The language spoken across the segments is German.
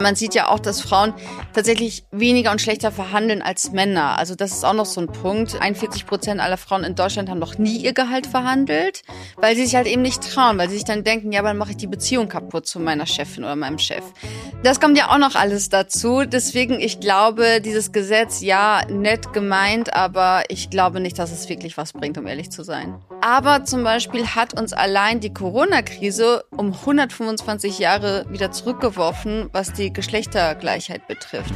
Man sieht ja auch, dass Frauen tatsächlich weniger und schlechter verhandeln als Männer. Also das ist auch noch so ein Punkt. 41 Prozent aller Frauen in Deutschland haben noch nie ihr Gehalt verhandelt, weil sie sich halt eben nicht trauen, weil sie sich dann denken, ja, dann mache ich die Beziehung kaputt zu meiner Chefin oder meinem Chef. Das kommt ja auch noch alles dazu. Deswegen, ich glaube, dieses Gesetz, ja, nett gemeint, aber ich glaube nicht, dass es wirklich was bringt, um ehrlich zu sein. Aber zum Beispiel hat uns allein die Corona-Krise um 125 Jahre wieder zurückgeworfen, was die Geschlechtergleichheit betrifft.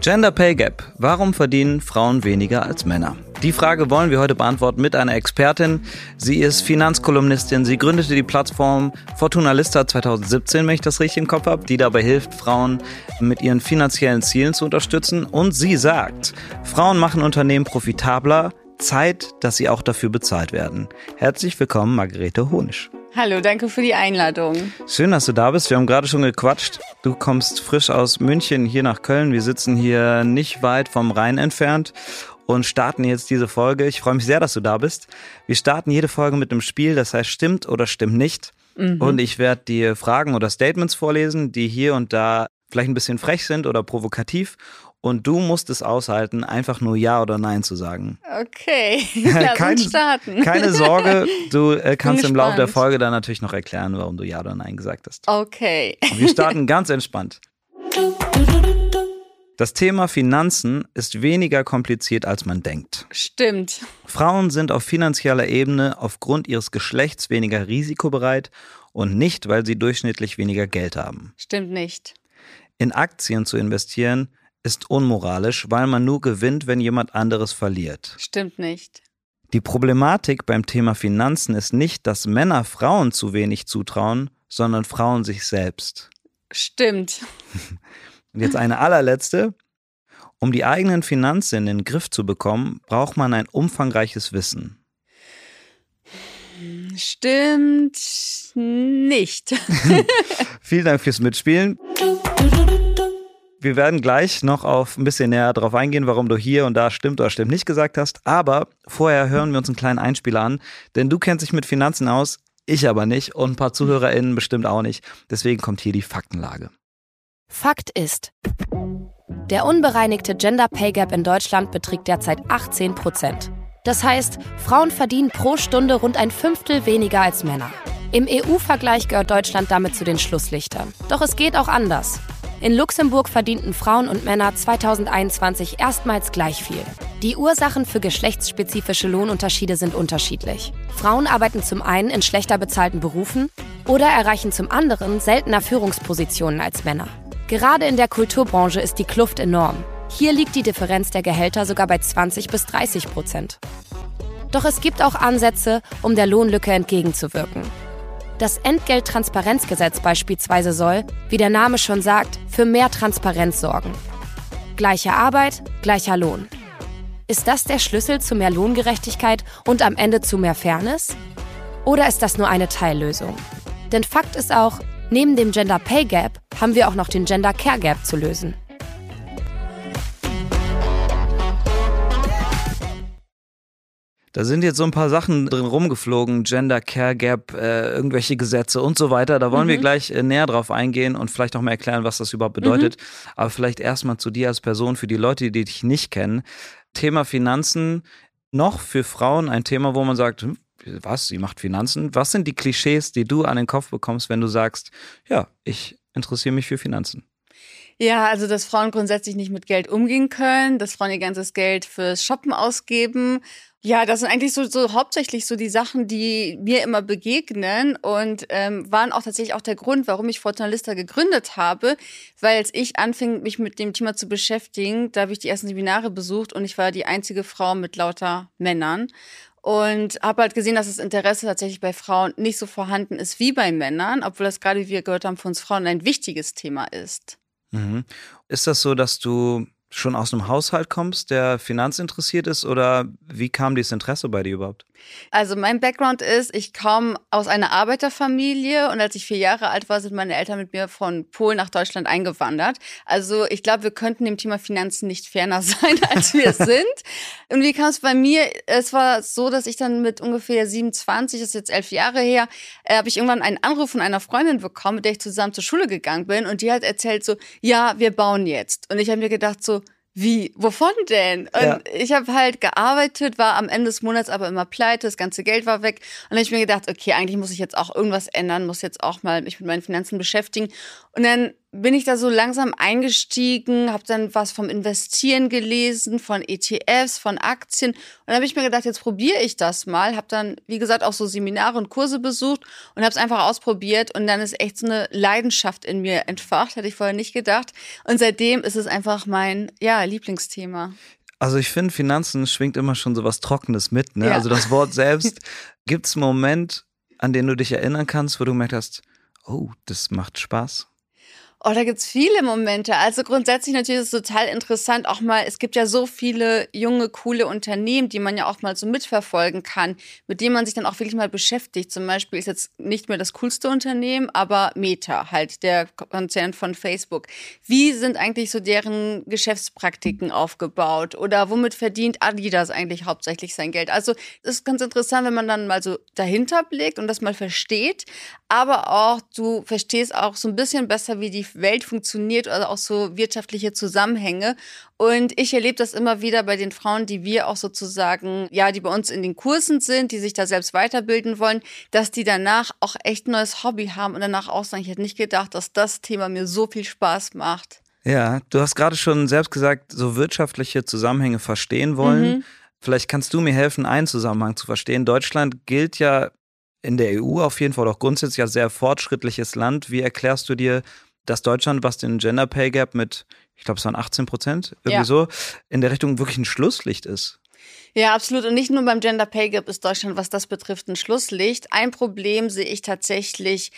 Gender Pay Gap. Warum verdienen Frauen weniger als Männer? Die Frage wollen wir heute beantworten mit einer Expertin. Sie ist Finanzkolumnistin. Sie gründete die Plattform Fortuna Lista 2017, wenn ich das richtig im Kopf habe, die dabei hilft, Frauen mit ihren finanziellen Zielen zu unterstützen. Und sie sagt, Frauen machen Unternehmen profitabler. Zeit, dass sie auch dafür bezahlt werden. Herzlich willkommen, Margarete Honisch. Hallo, danke für die Einladung. Schön, dass du da bist. Wir haben gerade schon gequatscht. Du kommst frisch aus München hier nach Köln. Wir sitzen hier nicht weit vom Rhein entfernt und starten jetzt diese Folge. Ich freue mich sehr, dass du da bist. Wir starten jede Folge mit einem Spiel, das heißt stimmt oder stimmt nicht. Mhm. Und ich werde dir Fragen oder Statements vorlesen, die hier und da vielleicht ein bisschen frech sind oder provokativ. Und du musst es aushalten, einfach nur Ja oder Nein zu sagen. Okay, lass Kein, uns starten. Keine Sorge, du äh, kannst im Laufe der Folge dann natürlich noch erklären, warum du Ja oder Nein gesagt hast. Okay. Wir starten ganz entspannt. Das Thema Finanzen ist weniger kompliziert, als man denkt. Stimmt. Frauen sind auf finanzieller Ebene aufgrund ihres Geschlechts weniger risikobereit und nicht, weil sie durchschnittlich weniger Geld haben. Stimmt nicht. In Aktien zu investieren ist unmoralisch, weil man nur gewinnt, wenn jemand anderes verliert. Stimmt nicht. Die Problematik beim Thema Finanzen ist nicht, dass Männer Frauen zu wenig zutrauen, sondern Frauen sich selbst. Stimmt. Und jetzt eine allerletzte. Um die eigenen Finanzen in den Griff zu bekommen, braucht man ein umfangreiches Wissen. Stimmt nicht. Vielen Dank fürs Mitspielen. Wir werden gleich noch auf ein bisschen näher darauf eingehen, warum du hier und da stimmt oder stimmt nicht gesagt hast. Aber vorher hören wir uns einen kleinen Einspieler an, denn du kennst dich mit Finanzen aus, ich aber nicht und ein paar ZuhörerInnen bestimmt auch nicht. Deswegen kommt hier die Faktenlage. Fakt ist, der unbereinigte Gender Pay Gap in Deutschland beträgt derzeit 18 Prozent. Das heißt, Frauen verdienen pro Stunde rund ein Fünftel weniger als Männer. Im EU-Vergleich gehört Deutschland damit zu den Schlusslichtern. Doch es geht auch anders. In Luxemburg verdienten Frauen und Männer 2021 erstmals gleich viel. Die Ursachen für geschlechtsspezifische Lohnunterschiede sind unterschiedlich. Frauen arbeiten zum einen in schlechter bezahlten Berufen oder erreichen zum anderen seltener Führungspositionen als Männer. Gerade in der Kulturbranche ist die Kluft enorm. Hier liegt die Differenz der Gehälter sogar bei 20 bis 30 Prozent. Doch es gibt auch Ansätze, um der Lohnlücke entgegenzuwirken. Das Entgelttransparenzgesetz beispielsweise soll, wie der Name schon sagt, für mehr Transparenz sorgen. Gleiche Arbeit, gleicher Lohn. Ist das der Schlüssel zu mehr Lohngerechtigkeit und am Ende zu mehr Fairness? Oder ist das nur eine Teillösung? Denn Fakt ist auch, Neben dem Gender Pay Gap haben wir auch noch den Gender Care Gap zu lösen. Da sind jetzt so ein paar Sachen drin rumgeflogen, Gender Care Gap, äh, irgendwelche Gesetze und so weiter. Da wollen mhm. wir gleich äh, näher drauf eingehen und vielleicht auch mal erklären, was das überhaupt bedeutet. Mhm. Aber vielleicht erstmal zu dir als Person, für die Leute, die dich nicht kennen. Thema Finanzen, noch für Frauen ein Thema, wo man sagt, hm, was, sie macht Finanzen. Was sind die Klischees, die du an den Kopf bekommst, wenn du sagst, ja, ich interessiere mich für Finanzen? Ja, also dass Frauen grundsätzlich nicht mit Geld umgehen können, dass Frauen ihr ganzes Geld fürs Shoppen ausgeben. Ja, das sind eigentlich so, so hauptsächlich so die Sachen, die mir immer begegnen und ähm, waren auch tatsächlich auch der Grund, warum ich Fortunalista gegründet habe, weil als ich anfing, mich mit dem Thema zu beschäftigen, da habe ich die ersten Seminare besucht und ich war die einzige Frau mit lauter Männern und habe halt gesehen, dass das Interesse tatsächlich bei Frauen nicht so vorhanden ist wie bei Männern, obwohl das gerade, wie wir gehört haben, für uns Frauen ein wichtiges Thema ist. Mhm. Ist das so, dass du schon aus einem Haushalt kommst, der finanzinteressiert ist oder wie kam dieses Interesse bei dir überhaupt? Also mein Background ist, ich komme aus einer Arbeiterfamilie und als ich vier Jahre alt war, sind meine Eltern mit mir von Polen nach Deutschland eingewandert. Also ich glaube, wir könnten dem Thema Finanzen nicht ferner sein, als wir sind. Und wie kam es bei mir? Es war so, dass ich dann mit ungefähr 27, das ist jetzt elf Jahre her, äh, habe ich irgendwann einen Anruf von einer Freundin bekommen, mit der ich zusammen zur Schule gegangen bin und die hat erzählt so, ja, wir bauen jetzt. Und ich habe mir gedacht so, wie? Wovon denn? Und ja. ich habe halt gearbeitet, war am Ende des Monats aber immer pleite, das ganze Geld war weg. Und dann habe ich mir gedacht, okay, eigentlich muss ich jetzt auch irgendwas ändern, muss jetzt auch mal mich mit meinen Finanzen beschäftigen. Und dann bin ich da so langsam eingestiegen, habe dann was vom Investieren gelesen, von ETFs, von Aktien. Und dann habe ich mir gedacht, jetzt probiere ich das mal. Habe dann, wie gesagt, auch so Seminare und Kurse besucht und habe es einfach ausprobiert. Und dann ist echt so eine Leidenschaft in mir entfacht, hätte ich vorher nicht gedacht. Und seitdem ist es einfach mein ja, Lieblingsthema. Also ich finde, Finanzen schwingt immer schon so was Trockenes mit. Ne? Ja. Also das Wort selbst. Gibt es einen Moment, an den du dich erinnern kannst, wo du gemerkt hast, oh, das macht Spaß? Oh, da gibt's viele Momente. Also grundsätzlich natürlich ist es total interessant, auch mal, es gibt ja so viele junge, coole Unternehmen, die man ja auch mal so mitverfolgen kann, mit denen man sich dann auch wirklich mal beschäftigt. Zum Beispiel ist jetzt nicht mehr das coolste Unternehmen, aber Meta, halt der Konzern von Facebook. Wie sind eigentlich so deren Geschäftspraktiken aufgebaut? Oder womit verdient Adidas eigentlich hauptsächlich sein Geld? Also es ist ganz interessant, wenn man dann mal so dahinter blickt und das mal versteht. Aber auch, du verstehst auch so ein bisschen besser, wie die Welt funktioniert oder auch so wirtschaftliche Zusammenhänge. Und ich erlebe das immer wieder bei den Frauen, die wir auch sozusagen, ja, die bei uns in den Kursen sind, die sich da selbst weiterbilden wollen, dass die danach auch echt ein neues Hobby haben und danach auch sagen, ich hätte nicht gedacht, dass das Thema mir so viel Spaß macht. Ja, du hast gerade schon selbst gesagt, so wirtschaftliche Zusammenhänge verstehen wollen. Mhm. Vielleicht kannst du mir helfen, einen Zusammenhang zu verstehen. Deutschland gilt ja in der EU auf jeden Fall auch grundsätzlich als sehr fortschrittliches Land. Wie erklärst du dir, dass Deutschland, was den Gender Pay Gap mit, ich glaube, es waren 18 Prozent, irgendwie ja. so, in der Richtung wirklich ein Schlusslicht ist. Ja, absolut. Und nicht nur beim Gender Pay Gap ist Deutschland, was das betrifft, ein Schlusslicht. Ein Problem sehe ich tatsächlich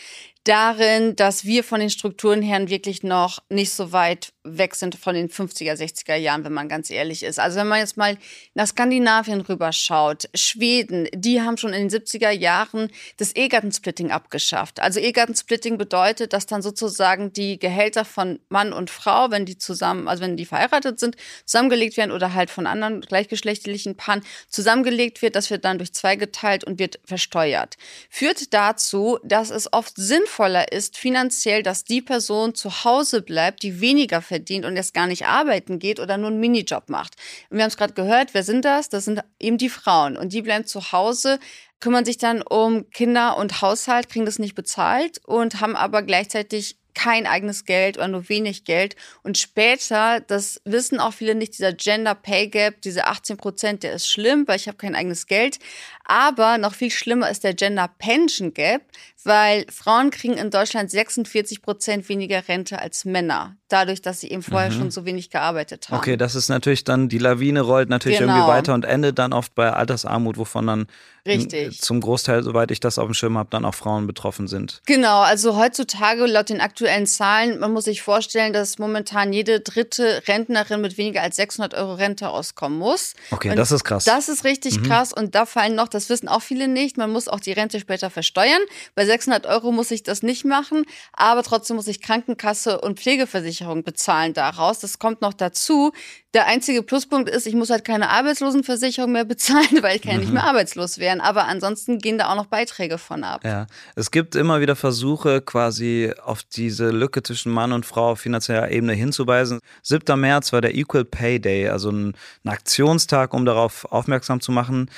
darin, dass wir von den Strukturen her wirklich noch nicht so weit weg sind von den 50er, 60er Jahren, wenn man ganz ehrlich ist. Also wenn man jetzt mal nach Skandinavien rüberschaut, Schweden, die haben schon in den 70er Jahren das Ehegattensplitting abgeschafft. Also Ehegattensplitting bedeutet, dass dann sozusagen die Gehälter von Mann und Frau, wenn die zusammen, also wenn die verheiratet sind, zusammengelegt werden oder halt von anderen gleichgeschlechtlichen Paaren zusammengelegt wird, das wird dann durch zwei geteilt und wird versteuert. Führt dazu, dass es oft sinnvoll sinnvoller ist finanziell, dass die Person zu Hause bleibt, die weniger verdient und jetzt gar nicht arbeiten geht oder nur einen Minijob macht. Und wir haben es gerade gehört, wer sind das? Das sind eben die Frauen und die bleiben zu Hause, kümmern sich dann um Kinder und Haushalt, kriegen das nicht bezahlt und haben aber gleichzeitig kein eigenes Geld oder nur wenig Geld. Und später, das wissen auch viele nicht, dieser Gender Pay Gap, diese 18 Prozent, der ist schlimm, weil ich habe kein eigenes Geld. Aber noch viel schlimmer ist der Gender Pension Gap, weil Frauen kriegen in Deutschland 46 Prozent weniger Rente als Männer, dadurch, dass sie eben vorher mhm. schon so wenig gearbeitet haben. Okay, das ist natürlich dann, die Lawine rollt natürlich genau. irgendwie weiter und endet dann oft bei Altersarmut, wovon dann Richtig. zum Großteil, soweit ich das auf dem Schirm habe, dann auch Frauen betroffen sind. Genau, also heutzutage laut den aktuellen Zahlen, man muss sich vorstellen, dass momentan jede dritte Rentnerin mit weniger als 600 Euro Rente auskommen muss. Okay, und das ist krass. Das ist richtig mhm. krass und da fallen noch das wissen auch viele nicht. Man muss auch die Rente später versteuern. Bei 600 Euro muss ich das nicht machen, aber trotzdem muss ich Krankenkasse und Pflegeversicherung bezahlen daraus. Das kommt noch dazu. Der einzige Pluspunkt ist, ich muss halt keine Arbeitslosenversicherung mehr bezahlen, weil ich kann ja nicht mehr mhm. arbeitslos werden. Aber ansonsten gehen da auch noch Beiträge von ab. Ja, es gibt immer wieder Versuche, quasi auf diese Lücke zwischen Mann und Frau auf finanzieller Ebene hinzuweisen. 7. März war der Equal Pay Day, also ein Aktionstag, um darauf aufmerksam zu machen.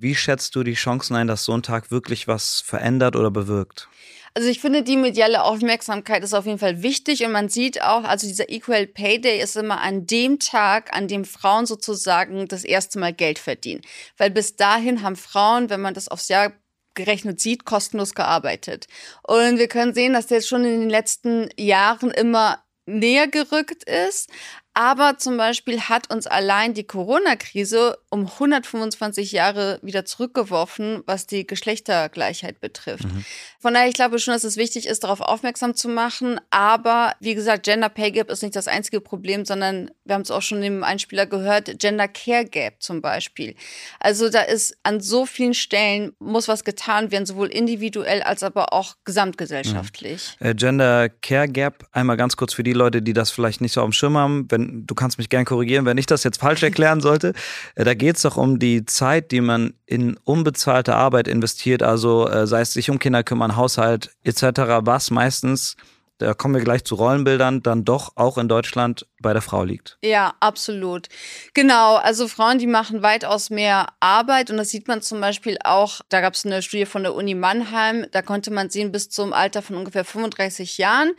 Wie schätzt du die Chancen ein, dass so ein Tag wirklich was verändert oder bewirkt? Also ich finde, die mediale Aufmerksamkeit ist auf jeden Fall wichtig und man sieht auch, also dieser Equal Pay Day ist immer an dem Tag, an dem Frauen sozusagen das erste Mal Geld verdienen. Weil bis dahin haben Frauen, wenn man das aufs Jahr gerechnet sieht, kostenlos gearbeitet. Und wir können sehen, dass der jetzt schon in den letzten Jahren immer näher gerückt ist. Aber zum Beispiel hat uns allein die Corona-Krise um 125 Jahre wieder zurückgeworfen, was die Geschlechtergleichheit betrifft. Mhm. Von daher, ich glaube schon, dass es wichtig ist, darauf aufmerksam zu machen. Aber wie gesagt, Gender Pay Gap ist nicht das einzige Problem, sondern wir haben es auch schon im Einspieler gehört, Gender Care Gap zum Beispiel. Also da ist an so vielen Stellen muss was getan werden, sowohl individuell als aber auch gesamtgesellschaftlich. Mhm. Äh, Gender Care Gap, einmal ganz kurz für die Leute, die das vielleicht nicht so auf dem Schirm haben. Wenn du kannst mich gern korrigieren, wenn ich das jetzt falsch erklären sollte. Äh, da geht es doch um die Zeit, die man in unbezahlte Arbeit investiert, also äh, sei es sich um Kinder kümmern, Haushalt etc., was meistens da kommen wir gleich zu Rollenbildern, dann doch auch in Deutschland bei der Frau liegt. Ja, absolut. Genau, also Frauen, die machen weitaus mehr Arbeit und das sieht man zum Beispiel auch, da gab es eine Studie von der Uni Mannheim, da konnte man sehen, bis zum Alter von ungefähr 35 Jahren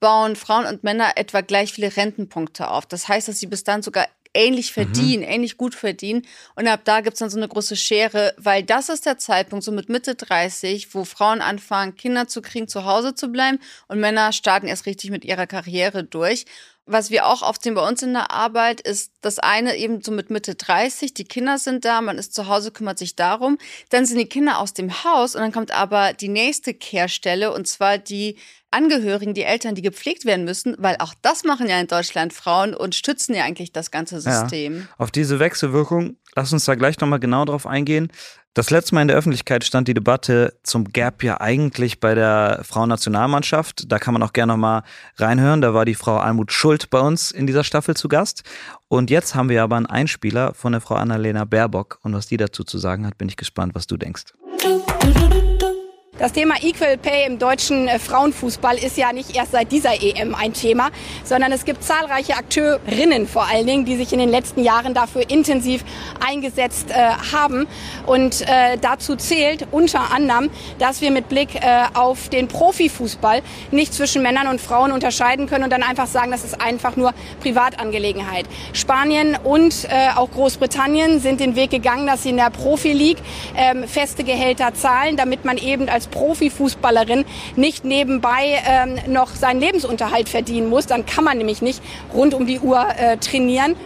bauen Frauen und Männer etwa gleich viele Rentenpunkte auf. Das heißt, dass sie bis dann sogar ähnlich mhm. verdienen, mhm. ähnlich gut verdienen. Und ab da gibt es dann so eine große Schere, weil das ist der Zeitpunkt, so mit Mitte 30, wo Frauen anfangen, Kinder zu kriegen, zu Hause zu bleiben und Männer starten erst richtig mit ihrer Karriere durch. Was wir auch oft sehen bei uns in der Arbeit, ist das eine eben so mit Mitte 30, die Kinder sind da, man ist zu Hause, kümmert sich darum. Dann sind die Kinder aus dem Haus und dann kommt aber die nächste Kehrstelle und zwar die Angehörigen, die Eltern, die gepflegt werden müssen, weil auch das machen ja in Deutschland Frauen und stützen ja eigentlich das ganze System. Ja. Auf diese Wechselwirkung, lass uns da gleich nochmal genau drauf eingehen. Das letzte Mal in der Öffentlichkeit stand die Debatte zum Gap ja eigentlich bei der Frauennationalmannschaft. Da kann man auch gerne nochmal reinhören. Da war die Frau Almut Schuld bei uns in dieser Staffel zu Gast. Und jetzt haben wir aber einen Einspieler von der Frau Annalena Baerbock. Und was die dazu zu sagen hat, bin ich gespannt, was du denkst. Das Thema Equal Pay im deutschen äh, Frauenfußball ist ja nicht erst seit dieser EM ein Thema, sondern es gibt zahlreiche Akteurinnen vor allen Dingen, die sich in den letzten Jahren dafür intensiv eingesetzt äh, haben. Und äh, dazu zählt unter anderem, dass wir mit Blick äh, auf den Profifußball nicht zwischen Männern und Frauen unterscheiden können und dann einfach sagen, das ist einfach nur Privatangelegenheit. Spanien und äh, auch Großbritannien sind den Weg gegangen, dass sie in der Profi League ähm, feste Gehälter zahlen, damit man eben als Profifußballerin nicht nebenbei ähm, noch seinen Lebensunterhalt verdienen muss. Dann kann man nämlich nicht rund um die Uhr äh, trainieren.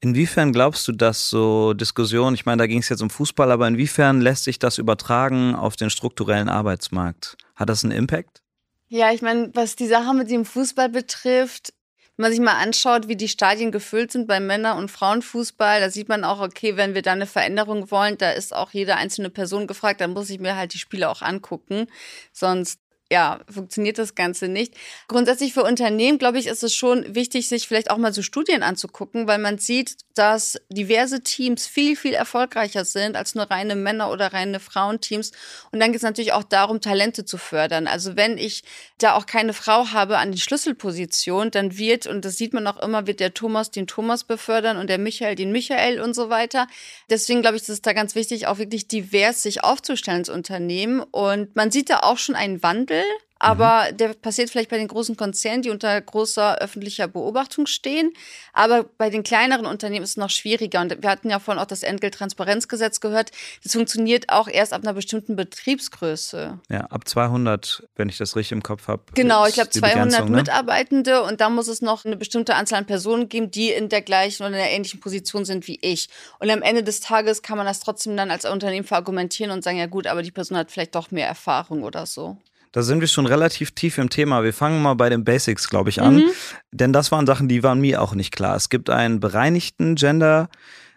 Inwiefern glaubst du, dass so Diskussionen, ich meine, da ging es jetzt um Fußball, aber inwiefern lässt sich das übertragen auf den strukturellen Arbeitsmarkt? Hat das einen Impact? Ja, ich meine, was die Sache mit dem Fußball betrifft, wenn man sich mal anschaut, wie die Stadien gefüllt sind bei Männer- und Frauenfußball, da sieht man auch, okay, wenn wir da eine Veränderung wollen, da ist auch jede einzelne Person gefragt, dann muss ich mir halt die Spiele auch angucken. Sonst ja, funktioniert das Ganze nicht. Grundsätzlich für Unternehmen, glaube ich, ist es schon wichtig, sich vielleicht auch mal so Studien anzugucken, weil man sieht, dass diverse Teams viel, viel erfolgreicher sind als nur reine Männer- oder reine Frauenteams. Und dann geht es natürlich auch darum, Talente zu fördern. Also wenn ich da auch keine Frau habe an die Schlüsselposition, dann wird, und das sieht man auch immer, wird der Thomas den Thomas befördern und der Michael den Michael und so weiter. Deswegen glaube ich, ist es da ganz wichtig, auch wirklich divers sich aufzustellen als Unternehmen. Und man sieht da auch schon einen Wandel will aber mhm. der passiert vielleicht bei den großen Konzernen, die unter großer öffentlicher Beobachtung stehen. Aber bei den kleineren Unternehmen ist es noch schwieriger. Und wir hatten ja vorhin auch das Entgelttransparenzgesetz gehört. Das funktioniert auch erst ab einer bestimmten Betriebsgröße. Ja, ab 200, wenn ich das richtig im Kopf habe. Genau, ich glaube 200 ne? Mitarbeitende. Und da muss es noch eine bestimmte Anzahl an Personen geben, die in der gleichen oder in der ähnlichen Position sind wie ich. Und am Ende des Tages kann man das trotzdem dann als Unternehmen verargumentieren und sagen, ja gut, aber die Person hat vielleicht doch mehr Erfahrung oder so. Da sind wir schon relativ tief im Thema. Wir fangen mal bei den Basics, glaube ich, an. Mhm. Denn das waren Sachen, die waren mir auch nicht klar. Es gibt einen bereinigten Gender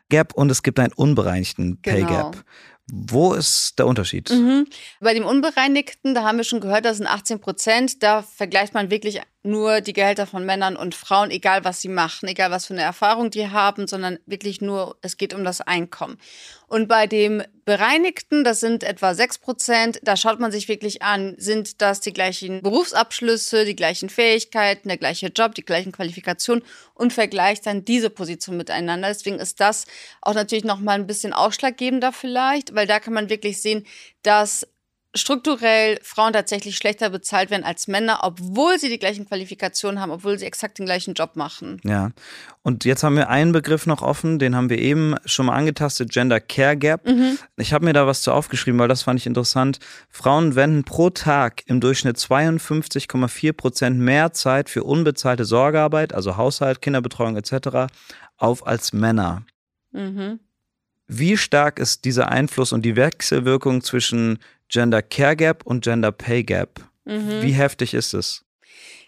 Gap und es gibt einen unbereinigten Pay genau. Gap. Wo ist der Unterschied? Mhm. Bei dem Unbereinigten, da haben wir schon gehört, das sind 18 Prozent. Da vergleicht man wirklich nur die Gehälter von Männern und Frauen, egal was sie machen, egal was für eine Erfahrung die haben, sondern wirklich nur, es geht um das Einkommen. Und bei dem Bereinigten, das sind etwa 6 Prozent, da schaut man sich wirklich an, sind das die gleichen Berufsabschlüsse, die gleichen Fähigkeiten, der gleiche Job, die gleichen Qualifikationen und vergleicht dann diese Position miteinander. Deswegen ist das auch natürlich nochmal ein bisschen ausschlaggebender vielleicht, weil da kann man wirklich sehen, dass strukturell Frauen tatsächlich schlechter bezahlt werden als Männer, obwohl sie die gleichen Qualifikationen haben, obwohl sie exakt den gleichen Job machen. Ja. Und jetzt haben wir einen Begriff noch offen, den haben wir eben schon mal angetastet, Gender Care Gap. Mhm. Ich habe mir da was zu aufgeschrieben, weil das fand ich interessant. Frauen wenden pro Tag im Durchschnitt 52,4 Prozent mehr Zeit für unbezahlte Sorgearbeit, also Haushalt, Kinderbetreuung etc., auf als Männer. Mhm. Wie stark ist dieser Einfluss und die Wechselwirkung zwischen Gender Care Gap und Gender Pay Gap? Mhm. Wie heftig ist es?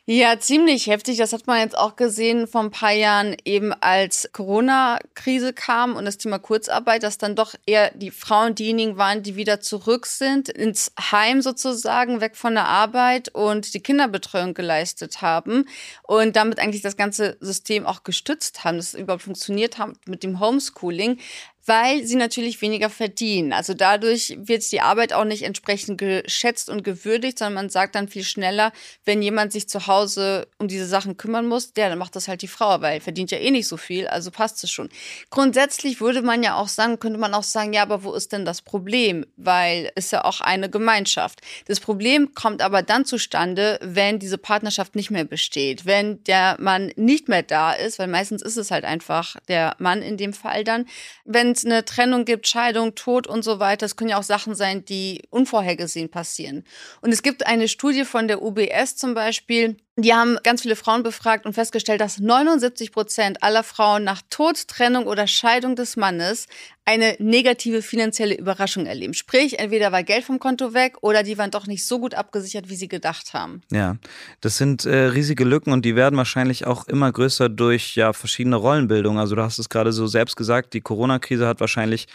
Ja, ziemlich heftig. Das hat man jetzt auch gesehen vor ein paar Jahren, eben als Corona-Krise kam und das Thema Kurzarbeit, dass dann doch eher die Frauen diejenigen waren, die wieder zurück sind, ins Heim sozusagen, weg von der Arbeit und die Kinderbetreuung geleistet haben und damit eigentlich das ganze System auch gestützt haben, dass es überhaupt funktioniert hat mit dem Homeschooling weil sie natürlich weniger verdienen. Also dadurch wird die Arbeit auch nicht entsprechend geschätzt und gewürdigt, sondern man sagt dann viel schneller, wenn jemand sich zu Hause um diese Sachen kümmern muss, der, dann macht das halt die Frau, weil verdient ja eh nicht so viel, also passt es schon. Grundsätzlich würde man ja auch sagen, könnte man auch sagen, ja, aber wo ist denn das Problem? Weil es ja auch eine Gemeinschaft. Das Problem kommt aber dann zustande, wenn diese Partnerschaft nicht mehr besteht, wenn der Mann nicht mehr da ist, weil meistens ist es halt einfach der Mann in dem Fall dann, wenn es eine Trennung gibt, Scheidung, Tod und so weiter, das können ja auch Sachen sein, die unvorhergesehen passieren. Und es gibt eine Studie von der UBS zum Beispiel, die haben ganz viele Frauen befragt und festgestellt, dass 79 Prozent aller Frauen nach Tod, Trennung oder Scheidung des Mannes eine negative finanzielle Überraschung erleben. Sprich, entweder war Geld vom Konto weg oder die waren doch nicht so gut abgesichert, wie sie gedacht haben. Ja, das sind äh, riesige Lücken und die werden wahrscheinlich auch immer größer durch ja verschiedene Rollenbildungen. Also du hast es gerade so selbst gesagt, die Corona-Krise hat wahrscheinlich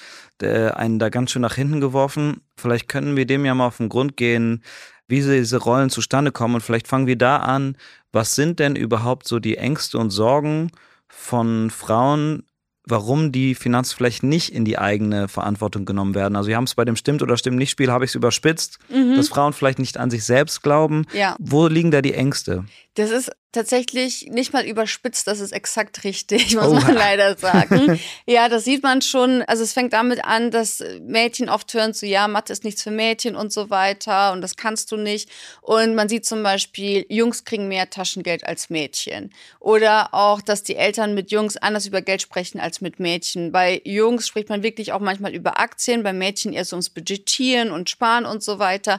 äh, einen da ganz schön nach hinten geworfen. Vielleicht können wir dem ja mal auf den Grund gehen wie diese Rollen zustande kommen. Und vielleicht fangen wir da an. Was sind denn überhaupt so die Ängste und Sorgen von Frauen, warum die Finanzen vielleicht nicht in die eigene Verantwortung genommen werden. Also wir haben es bei dem Stimmt oder Stimmt nicht Spiel, habe ich es überspitzt, mhm. dass Frauen vielleicht nicht an sich selbst glauben. Ja. Wo liegen da die Ängste? Das ist tatsächlich nicht mal überspitzt, das ist exakt richtig, muss oh. man leider sagen. ja, das sieht man schon. Also es fängt damit an, dass Mädchen oft hören so, ja, Mathe ist nichts für Mädchen und so weiter und das kannst du nicht. Und man sieht zum Beispiel, Jungs kriegen mehr Taschengeld als Mädchen. Oder auch, dass die Eltern mit Jungs anders über Geld sprechen als mit Mädchen. Bei Jungs spricht man wirklich auch manchmal über Aktien, bei Mädchen eher so ums Budgetieren und Sparen und so weiter.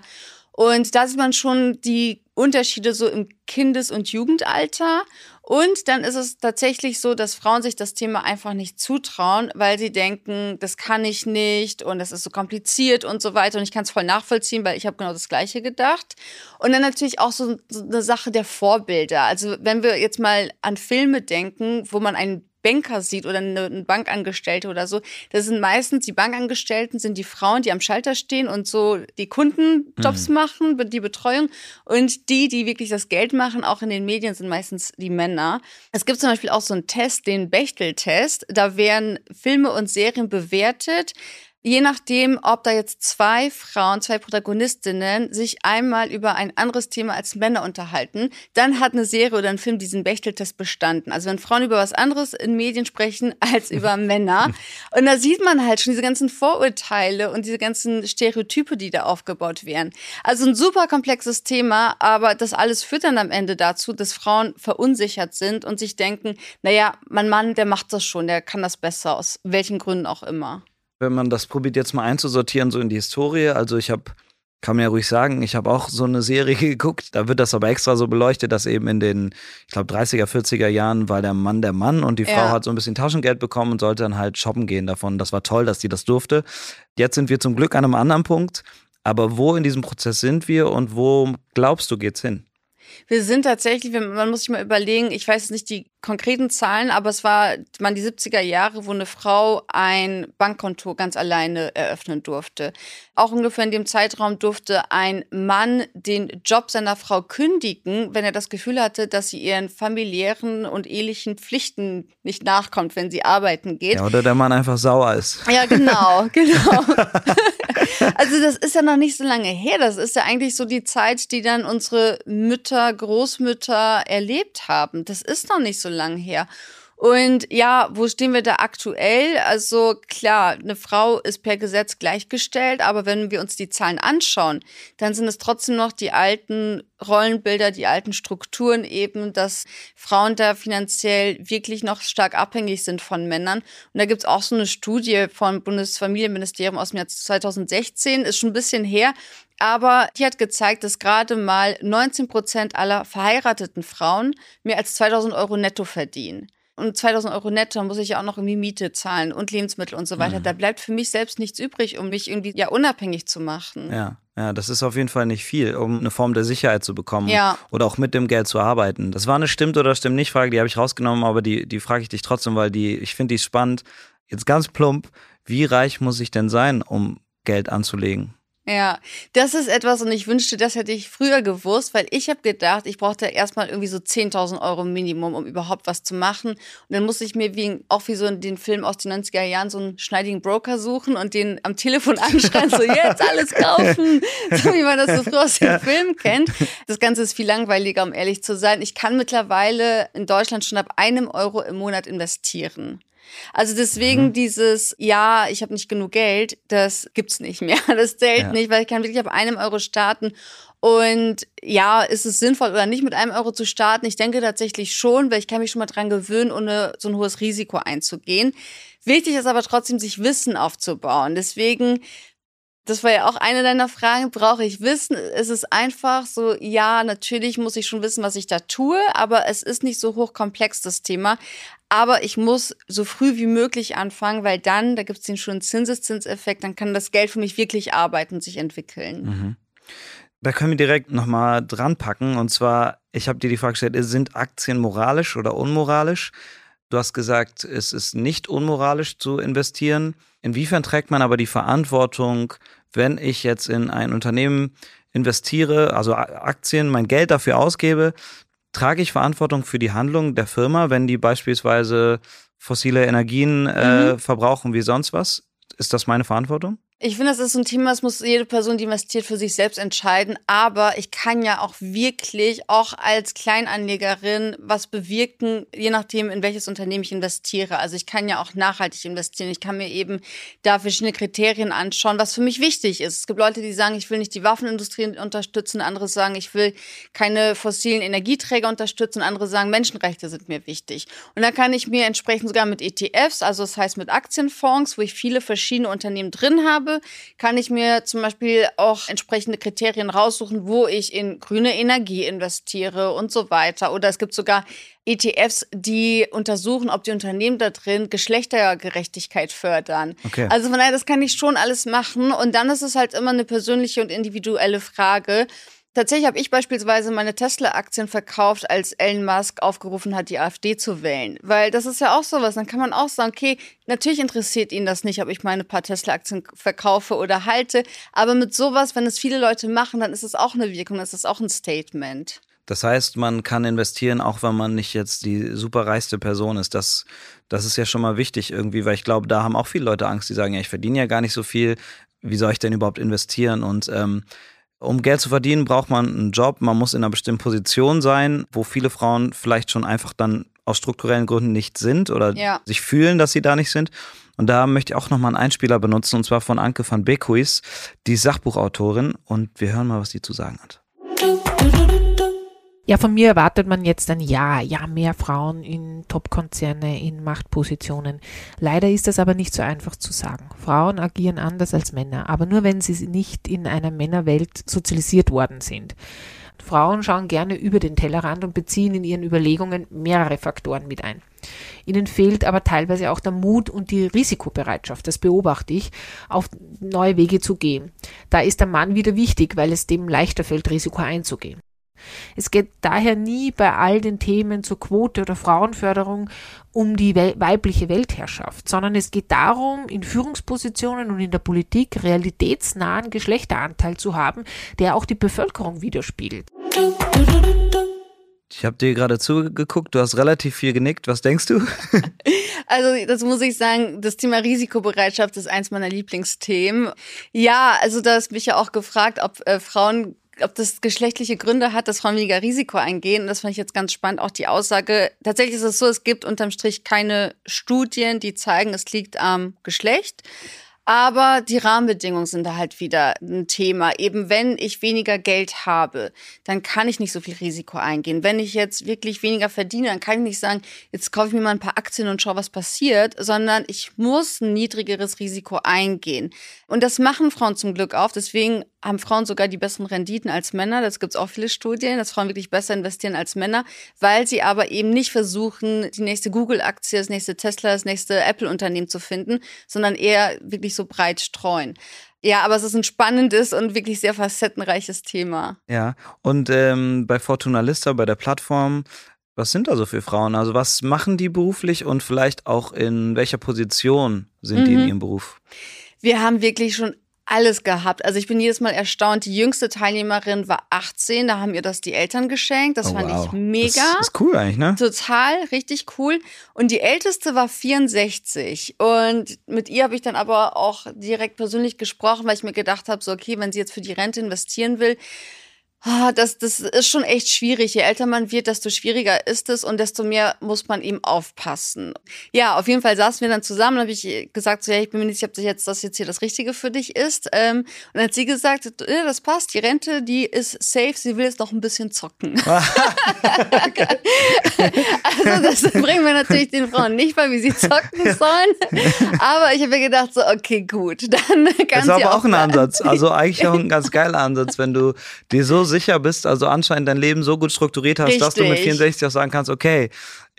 Und da sieht man schon die Unterschiede so im Kindes- und Jugendalter. Und dann ist es tatsächlich so, dass Frauen sich das Thema einfach nicht zutrauen, weil sie denken, das kann ich nicht und das ist so kompliziert und so weiter. Und ich kann es voll nachvollziehen, weil ich habe genau das Gleiche gedacht. Und dann natürlich auch so, so eine Sache der Vorbilder. Also wenn wir jetzt mal an Filme denken, wo man einen Banker sieht oder eine, Bankangestellte oder so, das sind meistens die Bankangestellten, sind die Frauen, die am Schalter stehen und so die Kundenjobs mhm. machen, die Betreuung. Und die, die wirklich das Geld machen, auch in den Medien, sind meistens die Männer. Es gibt zum Beispiel auch so einen Test, den Bechtel-Test. Da werden Filme und Serien bewertet je nachdem, ob da jetzt zwei Frauen, zwei Protagonistinnen sich einmal über ein anderes Thema als Männer unterhalten, dann hat eine Serie oder ein Film diesen Bechteltest bestanden. Also wenn Frauen über was anderes in Medien sprechen als über Männer. Und da sieht man halt schon diese ganzen Vorurteile und diese ganzen Stereotype, die da aufgebaut werden. Also ein super komplexes Thema, aber das alles führt dann am Ende dazu, dass Frauen verunsichert sind und sich denken, naja, mein Mann, der macht das schon, der kann das besser, aus welchen Gründen auch immer wenn man das probiert jetzt mal einzusortieren, so in die Historie. Also ich habe, kann man ja ruhig sagen, ich habe auch so eine Serie geguckt. Da wird das aber extra so beleuchtet, dass eben in den, ich glaube, 30er, 40er Jahren war der Mann der Mann und die ja. Frau hat so ein bisschen Taschengeld bekommen und sollte dann halt shoppen gehen davon. Das war toll, dass die das durfte. Jetzt sind wir zum Glück an einem anderen Punkt. Aber wo in diesem Prozess sind wir und wo glaubst du geht's hin? Wir sind tatsächlich, man muss sich mal überlegen, ich weiß nicht die konkreten Zahlen, aber es war man die 70er Jahre, wo eine Frau ein Bankkonto ganz alleine eröffnen durfte. Auch ungefähr in dem Zeitraum durfte ein Mann den Job seiner Frau kündigen, wenn er das Gefühl hatte, dass sie ihren familiären und ehelichen Pflichten nicht nachkommt, wenn sie arbeiten geht. Ja, oder der Mann einfach sauer ist. Ja, genau, genau. also das ist ja noch nicht so lange her. Das ist ja eigentlich so die Zeit, die dann unsere Mütter, Großmütter erlebt haben. Das ist noch nicht so lange her. Und ja, wo stehen wir da aktuell? Also klar, eine Frau ist per Gesetz gleichgestellt, aber wenn wir uns die Zahlen anschauen, dann sind es trotzdem noch die alten Rollenbilder, die alten Strukturen eben, dass Frauen da finanziell wirklich noch stark abhängig sind von Männern. Und da gibt's auch so eine Studie vom Bundesfamilienministerium aus dem Jahr 2016, ist schon ein bisschen her, aber die hat gezeigt, dass gerade mal 19 Prozent aller verheirateten Frauen mehr als 2000 Euro netto verdienen und 2000 Euro netto muss ich ja auch noch irgendwie Miete zahlen und Lebensmittel und so weiter. Mhm. Da bleibt für mich selbst nichts übrig, um mich irgendwie ja unabhängig zu machen. Ja, ja, das ist auf jeden Fall nicht viel, um eine Form der Sicherheit zu bekommen ja. oder auch mit dem Geld zu arbeiten. Das war eine stimmt oder stimmt nicht Frage, die habe ich rausgenommen, aber die, die frage ich dich trotzdem, weil die, ich finde die spannend. Jetzt ganz plump, wie reich muss ich denn sein, um Geld anzulegen? Ja, das ist etwas und ich wünschte, das hätte ich früher gewusst, weil ich habe gedacht, ich brauchte erstmal irgendwie so 10.000 Euro Minimum, um überhaupt was zu machen. Und dann musste ich mir wie, auch wie so in den Film aus den 90er Jahren so einen schneidigen Broker suchen und den am Telefon anschreien, so jetzt alles kaufen, so wie man das so früher aus den Filmen kennt. Das Ganze ist viel langweiliger, um ehrlich zu sein. Ich kann mittlerweile in Deutschland schon ab einem Euro im Monat investieren. Also deswegen mhm. dieses, ja, ich habe nicht genug Geld, das gibt's nicht mehr. Das zählt ja. nicht, weil ich kann wirklich ab einem Euro starten. Und ja, ist es sinnvoll oder nicht mit einem Euro zu starten? Ich denke tatsächlich schon, weil ich kann mich schon mal dran gewöhnen, ohne so ein hohes Risiko einzugehen. Wichtig ist aber trotzdem, sich Wissen aufzubauen. Deswegen das war ja auch eine deiner Fragen, brauche ich Wissen? Es ist einfach so, ja, natürlich muss ich schon wissen, was ich da tue, aber es ist nicht so hochkomplex, das Thema. Aber ich muss so früh wie möglich anfangen, weil dann, da gibt es den schönen Zinseszinseffekt, dann kann das Geld für mich wirklich arbeiten und sich entwickeln. Mhm. Da können wir direkt nochmal dran packen. Und zwar, ich habe dir die Frage gestellt, sind Aktien moralisch oder unmoralisch? Du hast gesagt, es ist nicht unmoralisch zu investieren. Inwiefern trägt man aber die Verantwortung, wenn ich jetzt in ein Unternehmen investiere, also Aktien, mein Geld dafür ausgebe, trage ich Verantwortung für die Handlung der Firma, wenn die beispielsweise fossile Energien äh, mhm. verbrauchen wie sonst was? Ist das meine Verantwortung? Ich finde, das ist ein Thema, das muss jede Person, die investiert, für sich selbst entscheiden. Aber ich kann ja auch wirklich, auch als Kleinanlegerin, was bewirken, je nachdem, in welches Unternehmen ich investiere. Also ich kann ja auch nachhaltig investieren. Ich kann mir eben da verschiedene Kriterien anschauen, was für mich wichtig ist. Es gibt Leute, die sagen, ich will nicht die Waffenindustrie unterstützen. Andere sagen, ich will keine fossilen Energieträger unterstützen. Andere sagen, Menschenrechte sind mir wichtig. Und da kann ich mir entsprechend sogar mit ETFs, also das heißt mit Aktienfonds, wo ich viele verschiedene Unternehmen drin habe, habe, kann ich mir zum Beispiel auch entsprechende Kriterien raussuchen, wo ich in grüne Energie investiere und so weiter. Oder es gibt sogar ETFs, die untersuchen, ob die Unternehmen da drin Geschlechtergerechtigkeit fördern. Okay. Also von daher, das kann ich schon alles machen. Und dann ist es halt immer eine persönliche und individuelle Frage. Tatsächlich habe ich beispielsweise meine Tesla-Aktien verkauft, als Elon Musk aufgerufen hat, die AfD zu wählen. Weil das ist ja auch sowas. Dann kann man auch sagen, okay, natürlich interessiert ihn das nicht, ob ich meine paar Tesla-Aktien verkaufe oder halte. Aber mit sowas, wenn es viele Leute machen, dann ist es auch eine Wirkung, das ist auch ein Statement. Das heißt, man kann investieren, auch wenn man nicht jetzt die superreichste Person ist. Das, das ist ja schon mal wichtig irgendwie, weil ich glaube, da haben auch viele Leute Angst, die sagen, ja, ich verdiene ja gar nicht so viel. Wie soll ich denn überhaupt investieren? Und ähm, um Geld zu verdienen, braucht man einen Job. Man muss in einer bestimmten Position sein, wo viele Frauen vielleicht schon einfach dann aus strukturellen Gründen nicht sind oder ja. sich fühlen, dass sie da nicht sind. Und da möchte ich auch nochmal einen Einspieler benutzen, und zwar von Anke van Beekuis, die Sachbuchautorin. Und wir hören mal, was die zu sagen hat. Ja, von mir erwartet man jetzt ein Ja, ja, mehr Frauen in Top-Konzerne, in Machtpositionen. Leider ist das aber nicht so einfach zu sagen. Frauen agieren anders als Männer, aber nur wenn sie nicht in einer Männerwelt sozialisiert worden sind. Frauen schauen gerne über den Tellerrand und beziehen in ihren Überlegungen mehrere Faktoren mit ein. Ihnen fehlt aber teilweise auch der Mut und die Risikobereitschaft, das beobachte ich, auf neue Wege zu gehen. Da ist der Mann wieder wichtig, weil es dem leichter fällt, Risiko einzugehen. Es geht daher nie bei all den Themen zur Quote oder Frauenförderung um die weibliche Weltherrschaft, sondern es geht darum, in Führungspositionen und in der Politik realitätsnahen Geschlechteranteil zu haben, der auch die Bevölkerung widerspiegelt. Ich habe dir gerade zugeguckt, du hast relativ viel genickt. Was denkst du? Also, das muss ich sagen, das Thema Risikobereitschaft ist eins meiner Lieblingsthemen. Ja, also da ist mich ja auch gefragt, ob äh, Frauen ob das geschlechtliche Gründe hat, dass Frauen weniger Risiko eingehen. Das fand ich jetzt ganz spannend, auch die Aussage. Tatsächlich ist es so, es gibt unterm Strich keine Studien, die zeigen, es liegt am Geschlecht. Aber die Rahmenbedingungen sind da halt wieder ein Thema. Eben wenn ich weniger Geld habe, dann kann ich nicht so viel Risiko eingehen. Wenn ich jetzt wirklich weniger verdiene, dann kann ich nicht sagen, jetzt kaufe ich mir mal ein paar Aktien und schaue, was passiert, sondern ich muss ein niedrigeres Risiko eingehen. Und das machen Frauen zum Glück auch. Deswegen haben Frauen sogar die besseren Renditen als Männer. Das gibt es auch viele Studien, dass Frauen wirklich besser investieren als Männer, weil sie aber eben nicht versuchen, die nächste Google-Aktie, das nächste Tesla, das nächste Apple-Unternehmen zu finden, sondern eher wirklich so breit streuen. Ja, aber es ist ein spannendes und wirklich sehr facettenreiches Thema. Ja, und ähm, bei Fortuna Lista, bei der Plattform, was sind da so für Frauen? Also was machen die beruflich und vielleicht auch in welcher Position sind mhm. die in mhm. ihrem Beruf? Wir haben wirklich schon alles gehabt. Also ich bin jedes Mal erstaunt. Die jüngste Teilnehmerin war 18, da haben ihr das die Eltern geschenkt. Das oh, fand wow. ich mega. Das ist cool eigentlich, ne? Total, richtig cool. Und die älteste war 64. Und mit ihr habe ich dann aber auch direkt persönlich gesprochen, weil ich mir gedacht habe, so okay, wenn sie jetzt für die Rente investieren will, Ah, das, das ist schon echt schwierig. Je älter man wird, desto schwieriger ist es und desto mehr muss man eben aufpassen. Ja, auf jeden Fall saßen wir dann zusammen und habe ich gesagt, so, ja, ich bin mir nicht sicher, ob das jetzt, das jetzt hier das Richtige für dich ist. Ähm, und dann hat sie gesagt, ja, das passt, die Rente, die ist safe, sie will jetzt noch ein bisschen zocken. also das bringen wir natürlich den Frauen nicht bei, wie sie zocken sollen. Aber ich habe mir gedacht, so, okay, gut, dann kann Das ist aber auch ein Ansatz. Also eigentlich auch ein ganz geiler Ansatz, wenn du dir so sicher bist, also anscheinend dein Leben so gut strukturiert hast, Richtig. dass du mit 64 auch sagen kannst, okay,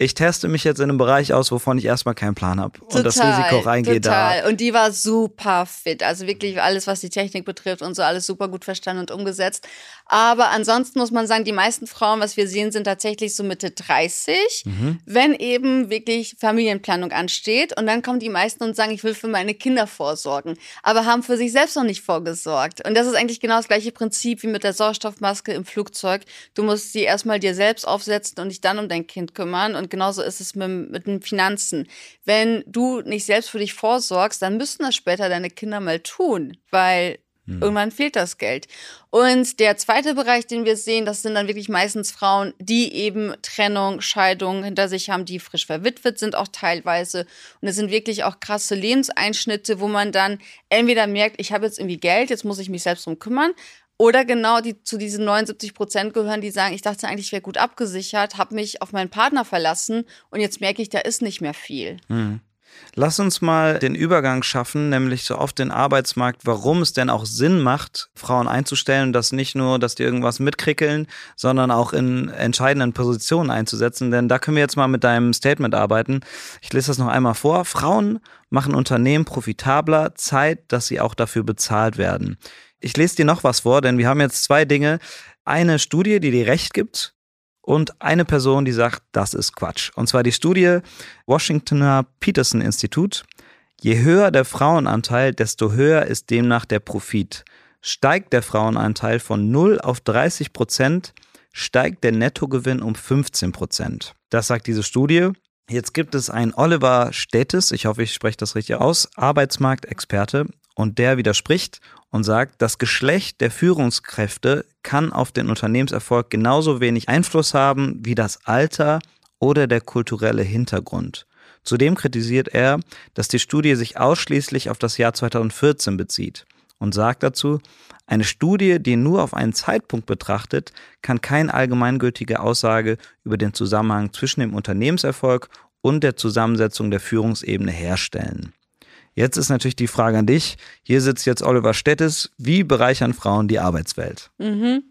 ich teste mich jetzt in einem Bereich aus, wovon ich erstmal keinen Plan habe und das Risiko reingehe da. Und die war super fit, also wirklich alles, was die Technik betrifft und so alles super gut verstanden und umgesetzt. Aber ansonsten muss man sagen, die meisten Frauen, was wir sehen, sind tatsächlich so Mitte 30, mhm. wenn eben wirklich Familienplanung ansteht. Und dann kommen die meisten und sagen, ich will für meine Kinder vorsorgen, aber haben für sich selbst noch nicht vorgesorgt. Und das ist eigentlich genau das gleiche Prinzip wie mit der Sauerstoffmaske im Flugzeug. Du musst sie erstmal dir selbst aufsetzen und dich dann um dein Kind kümmern. Und genauso ist es mit, mit den Finanzen. Wenn du nicht selbst für dich vorsorgst, dann müssen das später deine Kinder mal tun, weil hm. Irgendwann fehlt das Geld. Und der zweite Bereich, den wir sehen, das sind dann wirklich meistens Frauen, die eben Trennung, Scheidung hinter sich haben, die frisch verwitwet sind auch teilweise. Und es sind wirklich auch krasse Lebenseinschnitte, wo man dann entweder merkt, ich habe jetzt irgendwie Geld, jetzt muss ich mich selbst drum kümmern. Oder genau die zu diesen 79 Prozent gehören, die sagen, ich dachte eigentlich, ich wäre gut abgesichert, habe mich auf meinen Partner verlassen und jetzt merke ich, da ist nicht mehr viel. Mhm. Lass uns mal den Übergang schaffen, nämlich so auf den Arbeitsmarkt, warum es denn auch Sinn macht, Frauen einzustellen, dass nicht nur, dass die irgendwas mitkrickeln, sondern auch in entscheidenden Positionen einzusetzen. Denn da können wir jetzt mal mit deinem Statement arbeiten. Ich lese das noch einmal vor. Frauen machen Unternehmen profitabler, Zeit, dass sie auch dafür bezahlt werden. Ich lese dir noch was vor, denn wir haben jetzt zwei Dinge. Eine Studie, die dir recht gibt, und eine Person, die sagt, das ist Quatsch. Und zwar die Studie Washingtoner Peterson Institut. Je höher der Frauenanteil, desto höher ist demnach der Profit. Steigt der Frauenanteil von 0 auf 30 Prozent, steigt der Nettogewinn um 15 Prozent. Das sagt diese Studie. Jetzt gibt es einen Oliver Städtes, ich hoffe, ich spreche das richtig aus, Arbeitsmarktexperte, und der widerspricht und sagt, das Geschlecht der Führungskräfte kann auf den Unternehmenserfolg genauso wenig Einfluss haben wie das Alter oder der kulturelle Hintergrund. Zudem kritisiert er, dass die Studie sich ausschließlich auf das Jahr 2014 bezieht und sagt dazu, eine Studie, die nur auf einen Zeitpunkt betrachtet, kann keine allgemeingültige Aussage über den Zusammenhang zwischen dem Unternehmenserfolg und der Zusammensetzung der Führungsebene herstellen. Jetzt ist natürlich die Frage an dich. Hier sitzt jetzt Oliver Stettes. Wie bereichern Frauen die Arbeitswelt? Mhm.